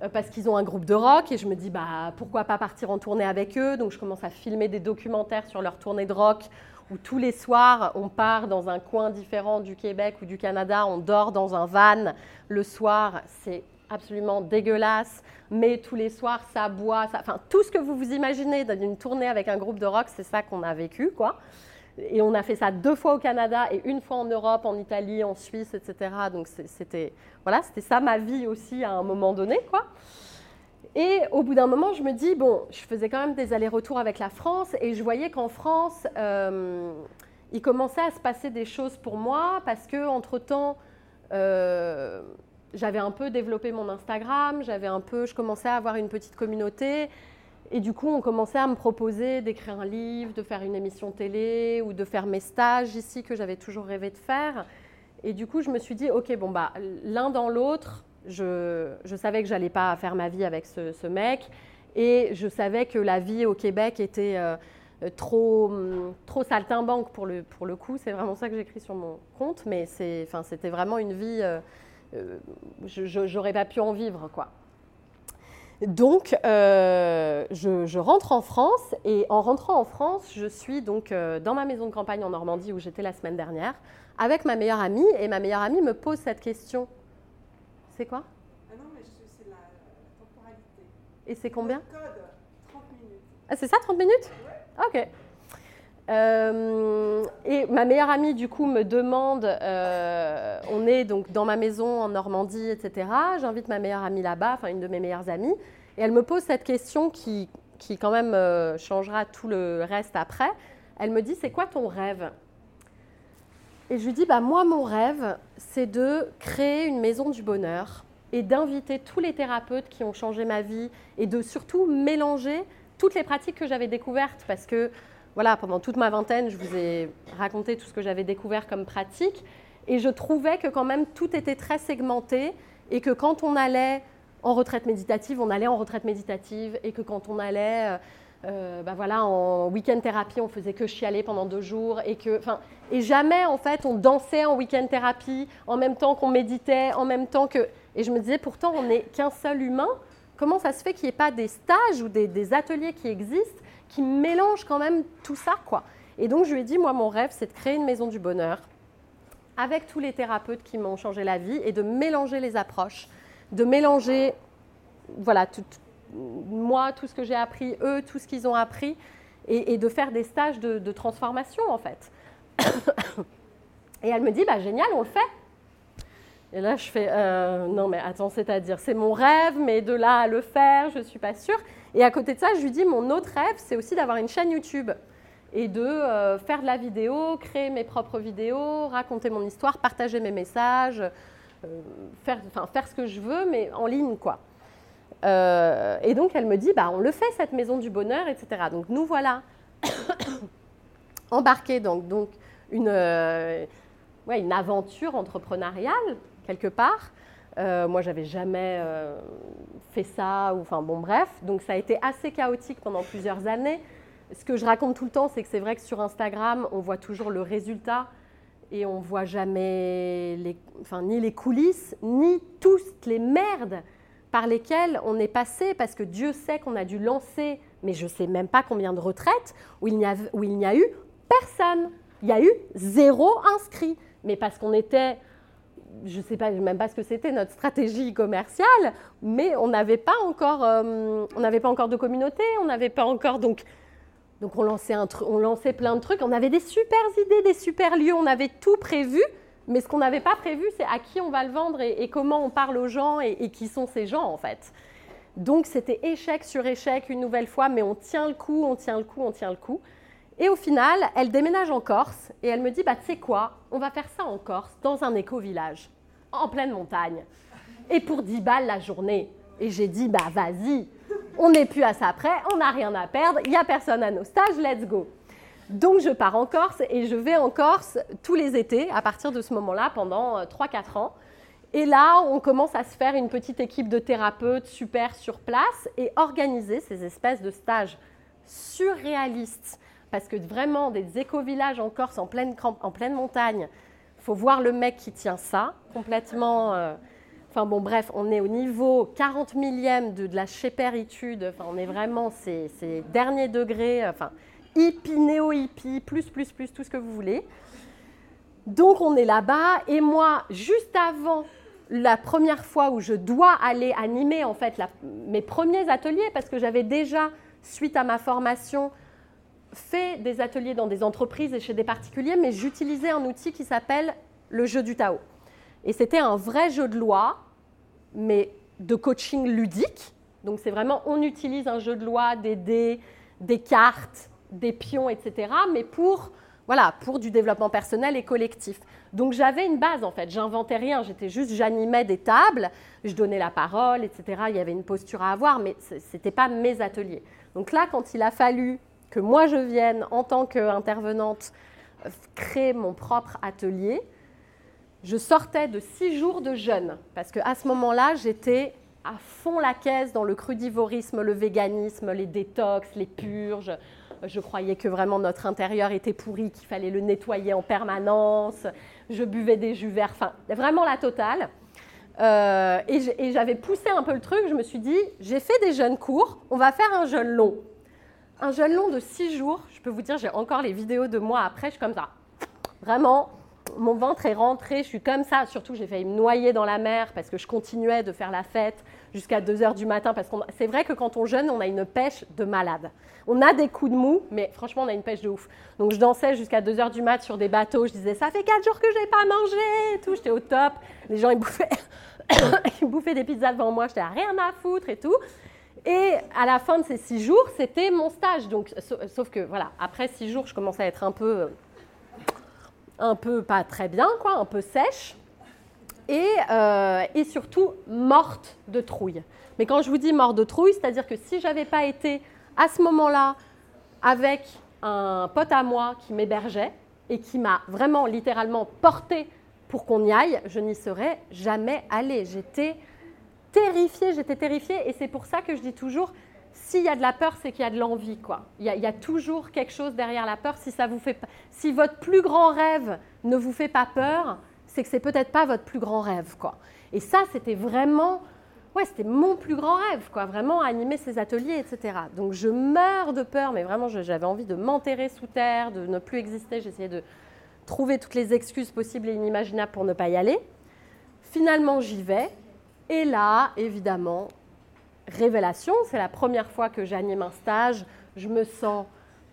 euh, parce qu'ils ont un groupe de rock. Et je me dis bah pourquoi pas partir en tournée avec eux? Donc je commence à filmer des documentaires sur leur tournée de rock où tous les soirs on part dans un coin différent du Québec ou du Canada. On dort dans un van. Le soir c'est absolument dégueulasse mais tous les soirs ça boit enfin tout ce que vous vous imaginez d'une tournée avec un groupe de rock c'est ça qu'on a vécu quoi et on a fait ça deux fois au Canada et une fois en Europe, en Italie, en Suisse, etc. Donc c'était voilà, c'était ça ma vie aussi à un moment donné, quoi. Et au bout d'un moment, je me dis bon, je faisais quand même des allers-retours avec la France et je voyais qu'en France, euh, il commençait à se passer des choses pour moi parce que entre temps. Euh, j'avais un peu développé mon Instagram, j'avais un peu, je commençais à avoir une petite communauté et du coup, on commençait à me proposer d'écrire un livre, de faire une émission télé ou de faire mes stages ici que j'avais toujours rêvé de faire. Et du coup, je me suis dit, OK, bon, bah, l'un dans l'autre, je, savais que j'allais pas faire ma vie avec ce, mec. Et je savais que la vie au Québec était euh, trop, trop saltimbanque pour le, pour le coup. C'est vraiment ça que j'écris sur mon compte. Mais c'était vraiment une vie, euh, j'aurais pas pu en vivre, quoi. Donc, euh, je, rentre en France et en rentrant en France, je suis donc euh, dans ma maison de campagne en Normandie où j'étais la semaine dernière avec ma meilleure amie et ma meilleure amie me pose cette question. C'est quoi? Ah non, mais c'est la temporalité. Et c'est combien? Le code, 30 minutes. Ah, c'est ça, 30 minutes? Oui. Ok. Euh, et ma meilleure amie, du coup, me demande, euh, on est donc dans ma maison en Normandie, etc. J'invite ma meilleure amie là-bas, enfin une de mes meilleures amies, et elle me pose cette question qui, qui quand même euh, changera tout le reste après. Elle me dit, c'est quoi ton rêve? Et je lui dis, bah, moi, mon rêve, c'est de créer une maison du bonheur et d'inviter tous les thérapeutes qui ont changé ma vie et de surtout mélanger toutes les pratiques que j'avais découvertes parce que voilà, pendant toute ma vingtaine, je vous ai raconté tout ce que j'avais découvert comme pratique. Et je trouvais que quand même tout était très segmenté et que quand on allait en retraite méditative, on allait en retraite méditative et que quand on allait euh, euh, bah en week-end thérapie, on faisait que chialer pendant deux jours et que, jamais en fait on dansait en week-end thérapie en même temps qu'on méditait, en même temps que, et je me disais pourtant on n'est qu'un seul humain. Comment ça se fait qu'il n'y ait pas des stages ou des ateliers qui existent qui mélange quand même tout ça, quoi. Et donc, je lui ai dit, moi, mon rêve, c'est de créer une maison du bonheur avec tous les thérapeutes qui m'ont changé la vie et de mélanger les approches, de mélanger, voilà, moi, tout ce que j'ai appris, eux, tout ce qu'ils ont appris, et, de faire des stages de, transformation, en fait. [COUGHS] et elle me dit, bah, génial, on le fait. Et là, je fais, euh, non, mais attends, c'est-à-dire, c'est mon rêve, mais de là à le faire, je ne suis pas sûre. Et à côté de ça, je lui dis, mon autre rêve, c'est aussi d'avoir une chaîne YouTube et de euh, faire de la vidéo, créer mes propres vidéos, raconter mon histoire, partager mes messages, euh, faire, faire ce que je veux, mais en ligne, quoi. Euh, et donc, elle me dit, bah, on le fait, cette maison du bonheur, etc. Donc, nous voilà [COUGHS] embarqués dans donc, une, une aventure entrepreneuriale, quelque part, euh, moi, j'avais jamais euh, fait ça, enfin bon, bref. Donc, ça a été assez chaotique pendant plusieurs années. Ce que je raconte tout le temps, c'est que c'est vrai que sur Instagram, on voit toujours le résultat et on voit jamais les, enfin, ni les coulisses, ni toutes les merdes par lesquelles on est passé, parce que Dieu sait qu'on a dû lancer, mais je ne sais même pas combien de retraites, où il n'y a, a eu personne. Il y a eu zéro inscrit. Mais parce qu'on était je ne sais pas même pas ce que c'était notre stratégie commerciale, mais on n'avait pas encore, euh, pas encore de communauté, on n'avait pas encore donc donc on lançait, un on lançait plein de trucs, on avait des super idées, des super lieux, on avait tout prévu, mais ce qu'on n'avait pas prévu, c'est à qui on va le vendre et, comment on parle aux gens et, et, qui sont ces gens en fait. Donc c'était échec sur échec une nouvelle fois, mais on tient le coup, on tient le coup, on tient le coup. Et au final, elle déménage en Corse et elle me dit bah, Tu sais quoi, on va faire ça en Corse, dans un éco-village, en pleine montagne. Et pour 10 balles la journée. Et j'ai dit Bah, vas-y, on n'est plus à ça après, on n'a rien à perdre, il n'y a personne à nos stages, let's go. Donc je pars en Corse et je vais en Corse tous les étés à partir de ce moment-là pendant 3-4 euh, ans. Et là, on commence à se faire une petite équipe de thérapeutes super sur place et organiser ces espèces de stages surréalistes. Parce que vraiment, des éco-villages en Corse en pleine, en pleine montagne, faut voir le mec qui tient ça complètement. Euh, enfin bon, bref, on est au niveau 40 millième de, de la chépéritude. Enfin, on est vraiment ces, ces derniers degrés. Enfin, hippie, néo-hippie, plus, plus, plus, tout ce que vous voulez. Donc on est là-bas et moi, juste avant la première fois où je dois aller animer en fait mes premiers ateliers, parce que j'avais déjà, suite à ma formation, fait des ateliers dans des entreprises et chez des particuliers, mais j'utilisais un outil qui s'appelle le jeu du Tao. Et c'était un vrai jeu de loi, mais de coaching ludique. Donc c'est vraiment, on utilise un jeu de loi, des dés, des cartes, des pions, etc., mais pour, voilà, pour du développement personnel et collectif. Donc j'avais une base en fait, j'inventais rien, j'étais juste, j'animais des tables, je donnais la parole, etc., il y avait une posture à avoir, mais ce n'était pas mes ateliers. Donc là, quand il a fallu que moi je vienne en tant qu'intervenante créer mon propre atelier, je sortais de six jours de jeûne, parce qu'à ce moment-là, j'étais à fond la caisse dans le crudivorisme, le véganisme, les détox, les purges, je croyais que vraiment notre intérieur était pourri, qu'il fallait le nettoyer en permanence. Je buvais des jus verts, enfin, vraiment la totale. Euh, et j'avais poussé un peu le truc. Je me suis dit, j'ai fait des jeunes courts, on va faire un jeûne long. Un jeûne long de six jours. Je peux vous dire, j'ai encore les vidéos de moi après, je suis comme ça. Vraiment, mon ventre est rentré, je suis comme ça. Surtout, j'ai failli me noyer dans la mer parce que je continuais de faire la fête jusqu'à 2 heures du matin. Parce que c'est vrai que quand on jeûne, on a une pêche de malade. On a des coups de mou, mais franchement, on a une pêche de ouf. Donc, je dansais jusqu'à 2 heures du mat sur des bateaux. Je disais, ça fait 4 jours que je n'ai pas mangé et tout. J'étais au top. Les gens, ils bouffaient, [COUGHS] ils bouffaient des pizzas devant moi. J'étais à rien à foutre et tout. Et à la fin de ces 6 jours, c'était mon stage. Donc, sauf que, voilà, après 6 jours, je commençais à être un peu un peu pas très bien, quoi, un peu sèche, et, euh, et surtout morte de trouille. Mais quand je vous dis morte de trouille, c'est-à-dire que si j'avais pas été à ce moment-là avec un pote à moi qui m'hébergeait et qui m'a vraiment littéralement porté pour qu'on y aille, je n'y serais jamais allée. J'étais terrifiée, j'étais terrifiée, et c'est pour ça que je dis toujours, s'il y a de la peur, c'est qu'il y a de l'envie, quoi. Il y, a, toujours quelque chose derrière la peur. Si ça vous fait, si votre plus grand rêve ne vous fait pas peur, c'est que c'est peut-être pas votre plus grand rêve, quoi. Et ça, c'était vraiment, ouais, c'était mon plus grand rêve, quoi. Vraiment animer ces ateliers, etc. Donc je meurs de peur, mais vraiment, j'avais envie de m'enterrer sous terre, de ne plus exister. J'essayais de trouver toutes les excuses possibles et inimaginables pour ne pas y aller. Finalement, j'y vais. Et là, évidemment, révélation. C'est la première fois que j'anime un stage. Je me sens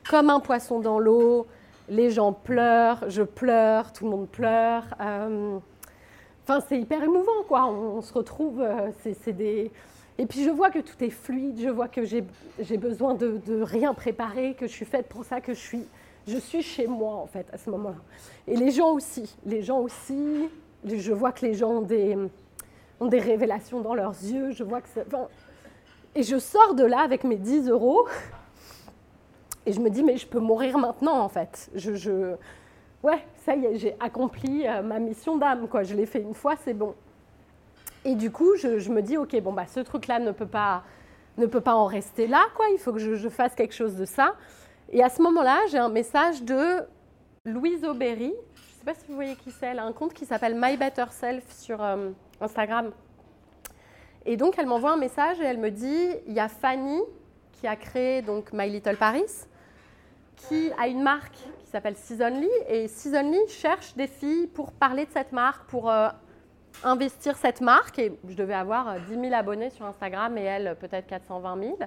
comme un poisson dans l'eau. Les gens pleurent, je pleure, tout le monde pleure. Euh, c'est hyper émouvant, quoi. On, se retrouve, euh, c'est des... Et puis je vois que tout est fluide, je vois que j'ai besoin de, de, rien préparer, que je suis faite pour ça, que je suis, je suis chez moi, en fait, à ce moment-là. Et les gens aussi, les gens aussi, je vois que les gens ont des, ont des révélations dans leurs yeux, je vois que et je sors de là avec mes 10 euros. Et je me dis, mais je peux mourir maintenant, en fait. Je. Ouais, ça y est, j'ai accompli euh, ma mission d'âme, quoi. Je l'ai fait une fois, c'est bon. Et du coup, je, me dis, ok, bon, bah, ce truc-là ne peut pas ne peut pas en rester là, quoi. Il faut que je, je fasse quelque chose de ça. Et à ce moment-là, j'ai un message de Louise Aubéry. Je ne sais pas si vous voyez qui c'est. Elle a un compte qui s'appelle My Better Self sur euh, Instagram. Et donc, elle m'envoie un message et elle me dit il y a Fanny qui a créé donc My Little Paris, qui a une marque qui s'appelle Seasonly. Et Seasonly cherche des filles pour parler de cette marque, pour euh, investir cette marque. Et je devais avoir 10 euh, 000 abonnés sur Instagram et elle, peut-être 420 000.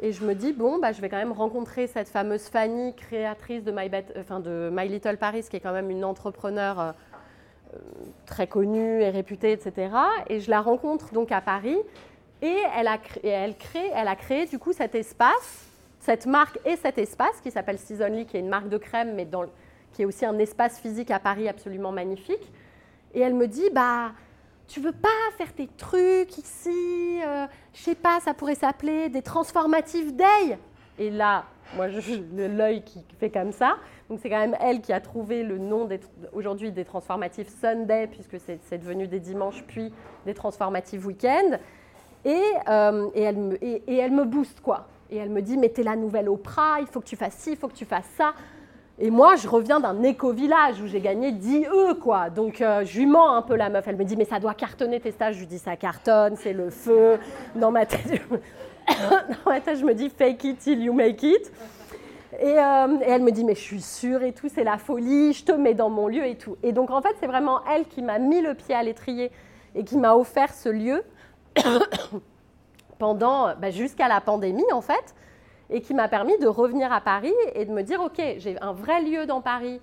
Et je me dis, bon, bah, je vais quand même rencontrer cette fameuse Fanny, créatrice de My, Little Paris, qui est quand même une entrepreneur euh, très connue et réputée, etc. Et je la rencontre donc à Paris et elle a, créé, crée, elle a créé du coup cet espace cette marque et cet espace qui s'appelle Seasonly, qui est une marque de crème, mais qui est aussi un espace physique à Paris absolument magnifique. Et elle me dit, bah, tu veux pas faire tes trucs ici, euh, je sais pas, ça pourrait s'appeler des transformative day. Et là, moi, l'œil qui fait comme ça. Donc c'est quand même elle qui a trouvé le nom aujourd'hui des transformatifs Sunday, puisque c'est devenu des dimanches, puis des transformatifs week-end. Et, euh, et, elle me, et, elle me booste, quoi. Et elle me dit, mais t'es la nouvelle Oprah, il faut que tu fasses ci, il faut que tu fasses ça. Et moi, je reviens d'un éco-village où j'ai gagné 10 E, quoi. Donc, euh, je lui mens un peu la meuf. Elle me dit, mais ça doit cartonner tes stages. Je lui dis, ça cartonne, c'est le feu. Dans ma tête, [LAUGHS] je me dis, fake it till you make it. Euh, et, elle me dit, mais je suis sûre et tout, c'est la folie, je te mets dans mon lieu et tout. Et donc, en fait, c'est vraiment elle qui m'a mis le pied à l'étrier et qui m'a offert ce lieu [COUGHS] pendant, bah, jusqu'à la pandémie, en fait, et qui m'a permis de revenir à Paris et de me dire, OK, j'ai un vrai lieu dans Paris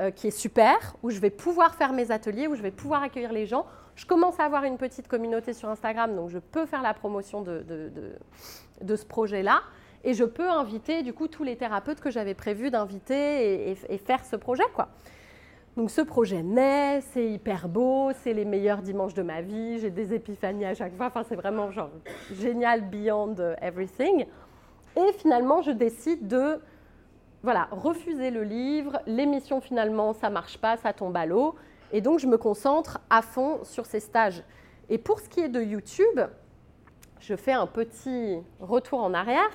euh, qui est super, où je vais pouvoir faire mes ateliers, où je vais pouvoir accueillir les gens. Je commence à avoir une petite communauté sur Instagram, donc je peux faire la promotion de, ce projet-là. Et je peux inviter du coup tous les thérapeutes que j'avais prévu d'inviter et, faire ce projet. quoi. Donc ce projet naît, c'est hyper beau, c'est les meilleurs dimanches de ma vie, j'ai des épiphanies à chaque fois, enfin c'est vraiment genre génial beyond everything. Et finalement, je décide de voilà, refuser le livre, l'émission finalement, ça marche pas, ça tombe à l'eau, et donc je me concentre à fond sur ces stages. Et pour ce qui est de YouTube, je fais un petit retour en arrière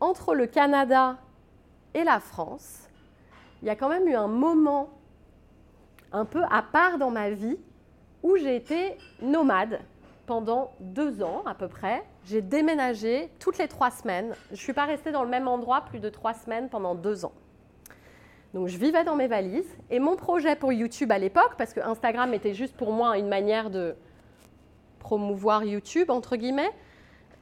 entre le Canada et la France, il y a quand même eu un moment un peu à part dans ma vie où j'ai été nomade pendant deux ans à peu près. J'ai déménagé toutes les trois semaines. Je ne suis pas restée dans le même endroit plus de trois semaines pendant deux ans. Donc je vivais dans mes valises et mon projet pour YouTube à l'époque, parce que Instagram était juste pour moi une manière de promouvoir YouTube, entre guillemets,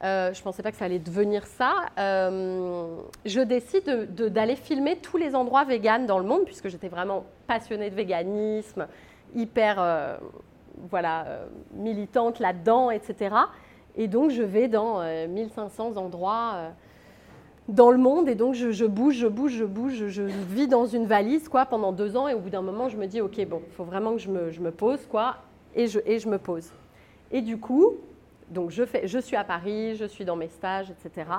euh, je ne pensais pas que ça allait devenir ça. Euh, je décide d'aller filmer tous les endroits véganes dans le monde, puisque j'étais vraiment passionnée de véganisme, hyper euh, voilà, militante là-dedans, etc. Et donc, je vais dans 1500 endroits dans le monde, et donc je, bouge, je bouge, je bouge, je vis dans une valise quoi, pendant deux ans, et au bout d'un moment, je me dis, OK, bon, il faut vraiment que je me, je me pose, quoi, et je, et je me pose. Et du coup, donc je, fais, je suis à Paris, je suis dans mes stages, etc.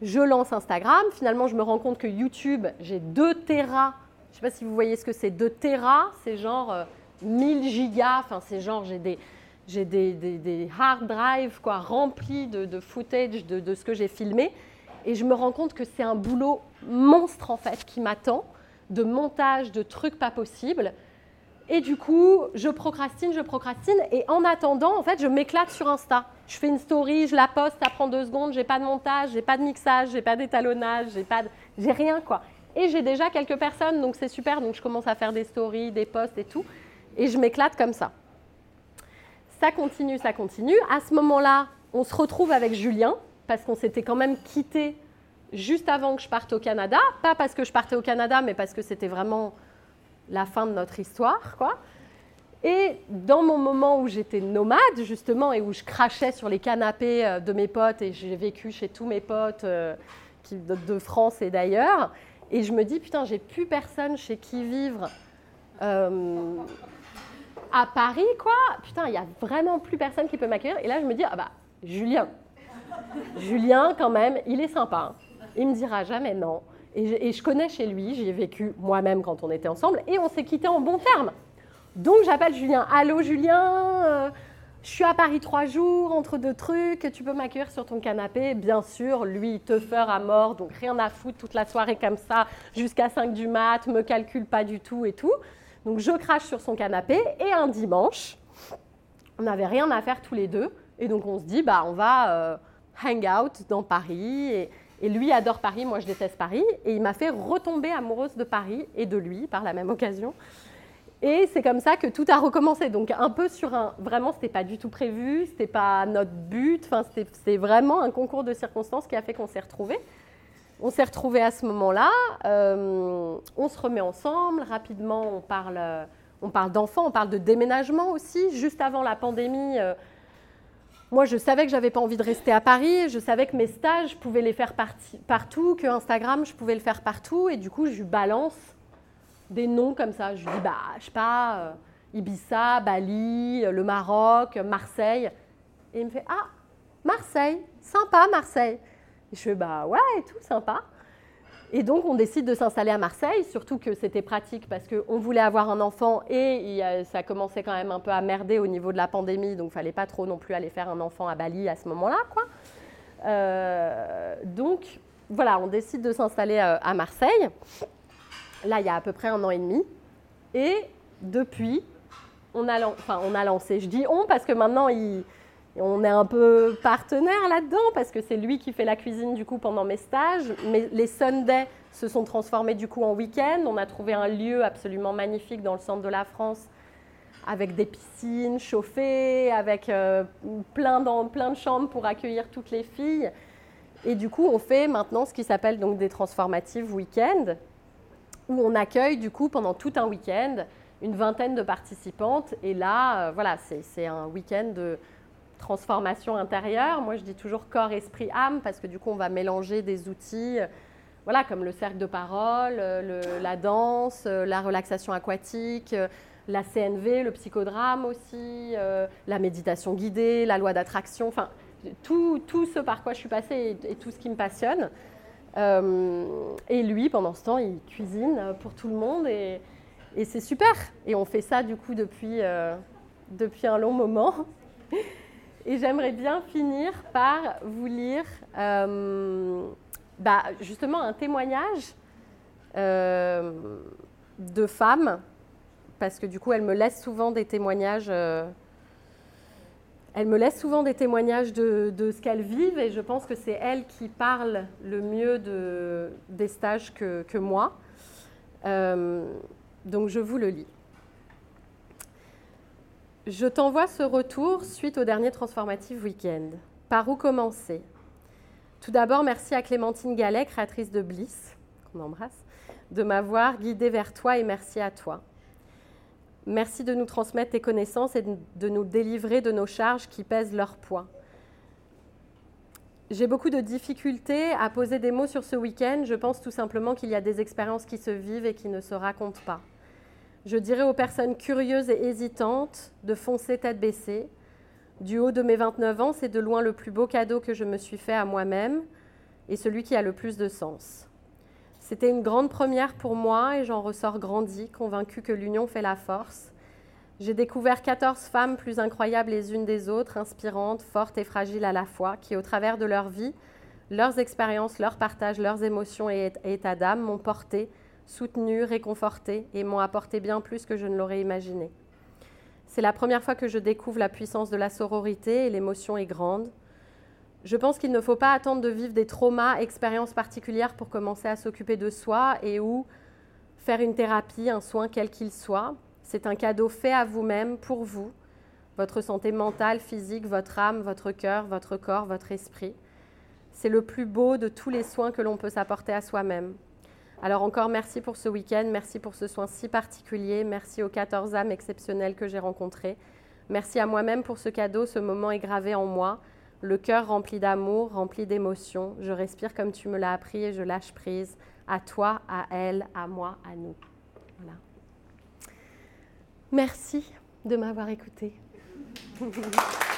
Je lance Instagram. Finalement, je me rends compte que YouTube, j'ai 2 Tera. Je ne sais pas si vous voyez ce que c'est. 2 Tera, c'est genre 1000 euh, gigas. Enfin, c'est genre, j'ai des, j'ai des, des, hard drives quoi, remplis de, de footage de, de, ce que j'ai filmé. Et je me rends compte que c'est un boulot monstre, en fait, qui m'attend, de montage, de trucs pas possibles. Et du coup, je procrastine, je procrastine. Et en attendant, en fait, je m'éclate sur Insta. Je fais une story, je la poste, ça prend deux secondes, j'ai pas de montage, j'ai pas de mixage, j'ai pas d'étalonnage, j'ai pas, j'ai rien quoi. Et j'ai déjà quelques personnes, donc c'est super. Donc je commence à faire des stories, des posts et tout, et je m'éclate comme ça. Ça continue, ça continue. À ce moment-là, on se retrouve avec Julien parce qu'on s'était quand même quitté juste avant que je parte au Canada, pas parce que je partais au Canada, mais parce que c'était vraiment la fin de notre histoire, quoi. Et dans mon moment où j'étais nomade, justement, et où je crachais sur les canapés euh, de mes potes, et j'ai vécu chez tous mes potes euh, de, France et d'ailleurs, et je me dis, putain, j'ai plus personne chez qui vivre euh, à Paris, quoi. Putain, il n'y a vraiment plus personne qui peut m'accueillir. Et là, je me dis, ah bah, Julien. Julien, quand même, il est sympa. Il me dira jamais non. Et je, connais chez lui, j'y ai vécu moi-même quand on était ensemble, et on s'est quitté en bons termes. Donc j'appelle Julien. Allô Julien, euh, je suis à Paris trois jours, entre deux trucs, tu peux m'accueillir sur ton canapé? Bien sûr, lui, teufeur à mort, donc rien à foutre toute la soirée comme ça, jusqu'à 5 du mat, me calcule pas du tout et tout. Donc je crache sur son canapé et un dimanche, on n'avait rien à faire tous les deux. Et donc on se dit, bah, on va euh, hang out dans Paris. Et, lui adore Paris, moi je déteste Paris. Et il m'a fait retomber amoureuse de Paris et de lui par la même occasion. Et c'est comme ça que tout a recommencé. Donc un peu sur un... Vraiment, ce n'était pas du tout prévu, ce n'était pas notre but. Enfin, c'est vraiment un concours de circonstances qui a fait qu'on s'est retrouvés. On s'est retrouvés à ce moment-là. Euh, on se remet ensemble. Rapidement, on parle, on parle d'enfants, on parle de déménagement aussi. Juste avant la pandémie, euh, moi, je savais que j'avais pas envie de rester à Paris. Je savais que mes stages, je pouvais les faire partout, que Instagram, je pouvais le faire partout. Et du coup, je balance des noms comme ça. Je dis, bah, je sais pas, euh, Ibiza, Bali, euh, le Maroc, Marseille. Et il me fait, ah, Marseille, sympa Marseille. Et je fais, bah ouais, et tout, sympa. Et donc, on décide de s'installer à Marseille, surtout que c'était pratique parce qu'on voulait avoir un enfant et ça commençait quand même un peu à merder au niveau de la pandémie, donc il fallait pas trop non plus aller faire un enfant à Bali à ce moment-là, quoi. Euh, donc, voilà, on décide de s'installer euh, à Marseille. Là, il y a à peu près un an et demi. Et depuis, on a, on a lancé, je dis on parce que maintenant, il- on est un peu partenaire là-dedans parce que c'est lui qui fait la cuisine du coup pendant mes stages. Mais les Sundays se sont transformés du coup en week-end. On a trouvé un lieu absolument magnifique dans le centre de la France avec des piscines chauffées, avec euh, plein, plein de chambres pour accueillir toutes les filles. Et du coup, on fait maintenant ce qui s'appelle donc des transformatives week-end, où on accueille du coup pendant tout un week-end une vingtaine de participantes. Et là, euh, voilà, c'est un week-end de transformation intérieure. Moi, je dis toujours corps, esprit, âme, parce que du coup, on va mélanger des outils, euh, voilà, comme le cercle de parole, euh, la danse, euh, la relaxation aquatique, la CNV, le psychodrame aussi, la méditation guidée, la loi d'attraction, enfin, tout, tout ce par quoi je suis passée et, tout ce qui me passionne. Et lui, pendant ce temps, il cuisine pour tout le monde et, c'est super. Et on fait ça du coup depuis, depuis un long moment. [LAUGHS] Et j'aimerais bien finir par vous lire euh, bah, justement un témoignage euh, de femmes, parce que du coup, elles me laissent souvent des témoignages. euh, me laissent souvent des témoignages de, ce qu'elles vivent et je pense que c'est elles qui parlent le mieux de, des stages que, que moi. Euh, donc je vous le lis. Je t'envoie ce retour suite au dernier Transformative Weekend. Par où commencer? Tout d'abord, merci à Clémentine Gallet, créatrice de Bliss, qu'on embrasse, de m'avoir guidée vers toi et merci à toi. Merci de nous transmettre tes connaissances et de nous délivrer de nos charges qui pèsent leur poids. J'ai beaucoup de difficultés à poser des mots sur ce week-end. Je pense tout simplement qu'il y a des expériences qui se vivent et qui ne se racontent pas. Je dirais aux personnes curieuses et hésitantes de foncer tête baissée. Du haut de mes 29 ans, c'est de loin le plus beau cadeau que je me suis fait à moi-même et celui qui a le plus de sens. C'était une grande première pour moi et j'en ressors grandi, convaincue que l'union fait la force. J'ai découvert 14 femmes plus incroyables les unes des autres, inspirantes, fortes et fragiles à la fois, qui au travers de leur vie, leurs expériences, leurs partages, leurs émotions et états d'âme m'ont porté, soutenu, réconforté et m'ont apporté bien plus que je ne l'aurais imaginé. C'est la première fois que je découvre la puissance de la sororité et l'émotion est grande. Je pense qu'il ne faut pas attendre de vivre des traumas, expériences particulières pour commencer à s'occuper de soi et ou faire une thérapie, un soin quel qu'il soit. C'est un cadeau fait à vous-même, pour vous, votre santé mentale, physique, votre âme, votre cœur, votre corps, votre esprit. C'est le plus beau de tous les soins que l'on peut s'apporter à soi-même. Alors encore merci pour ce week-end, merci pour ce soin si particulier, merci aux 14 âmes exceptionnelles que j'ai rencontrées. Merci à moi-même pour ce cadeau, ce moment est gravé en moi, le cœur rempli d'amour, rempli d'émotions. Je respire comme tu me l'as appris et je lâche prise à toi, à elle, à moi, à nous. Voilà. Merci de m'avoir écouté. [LAUGHS]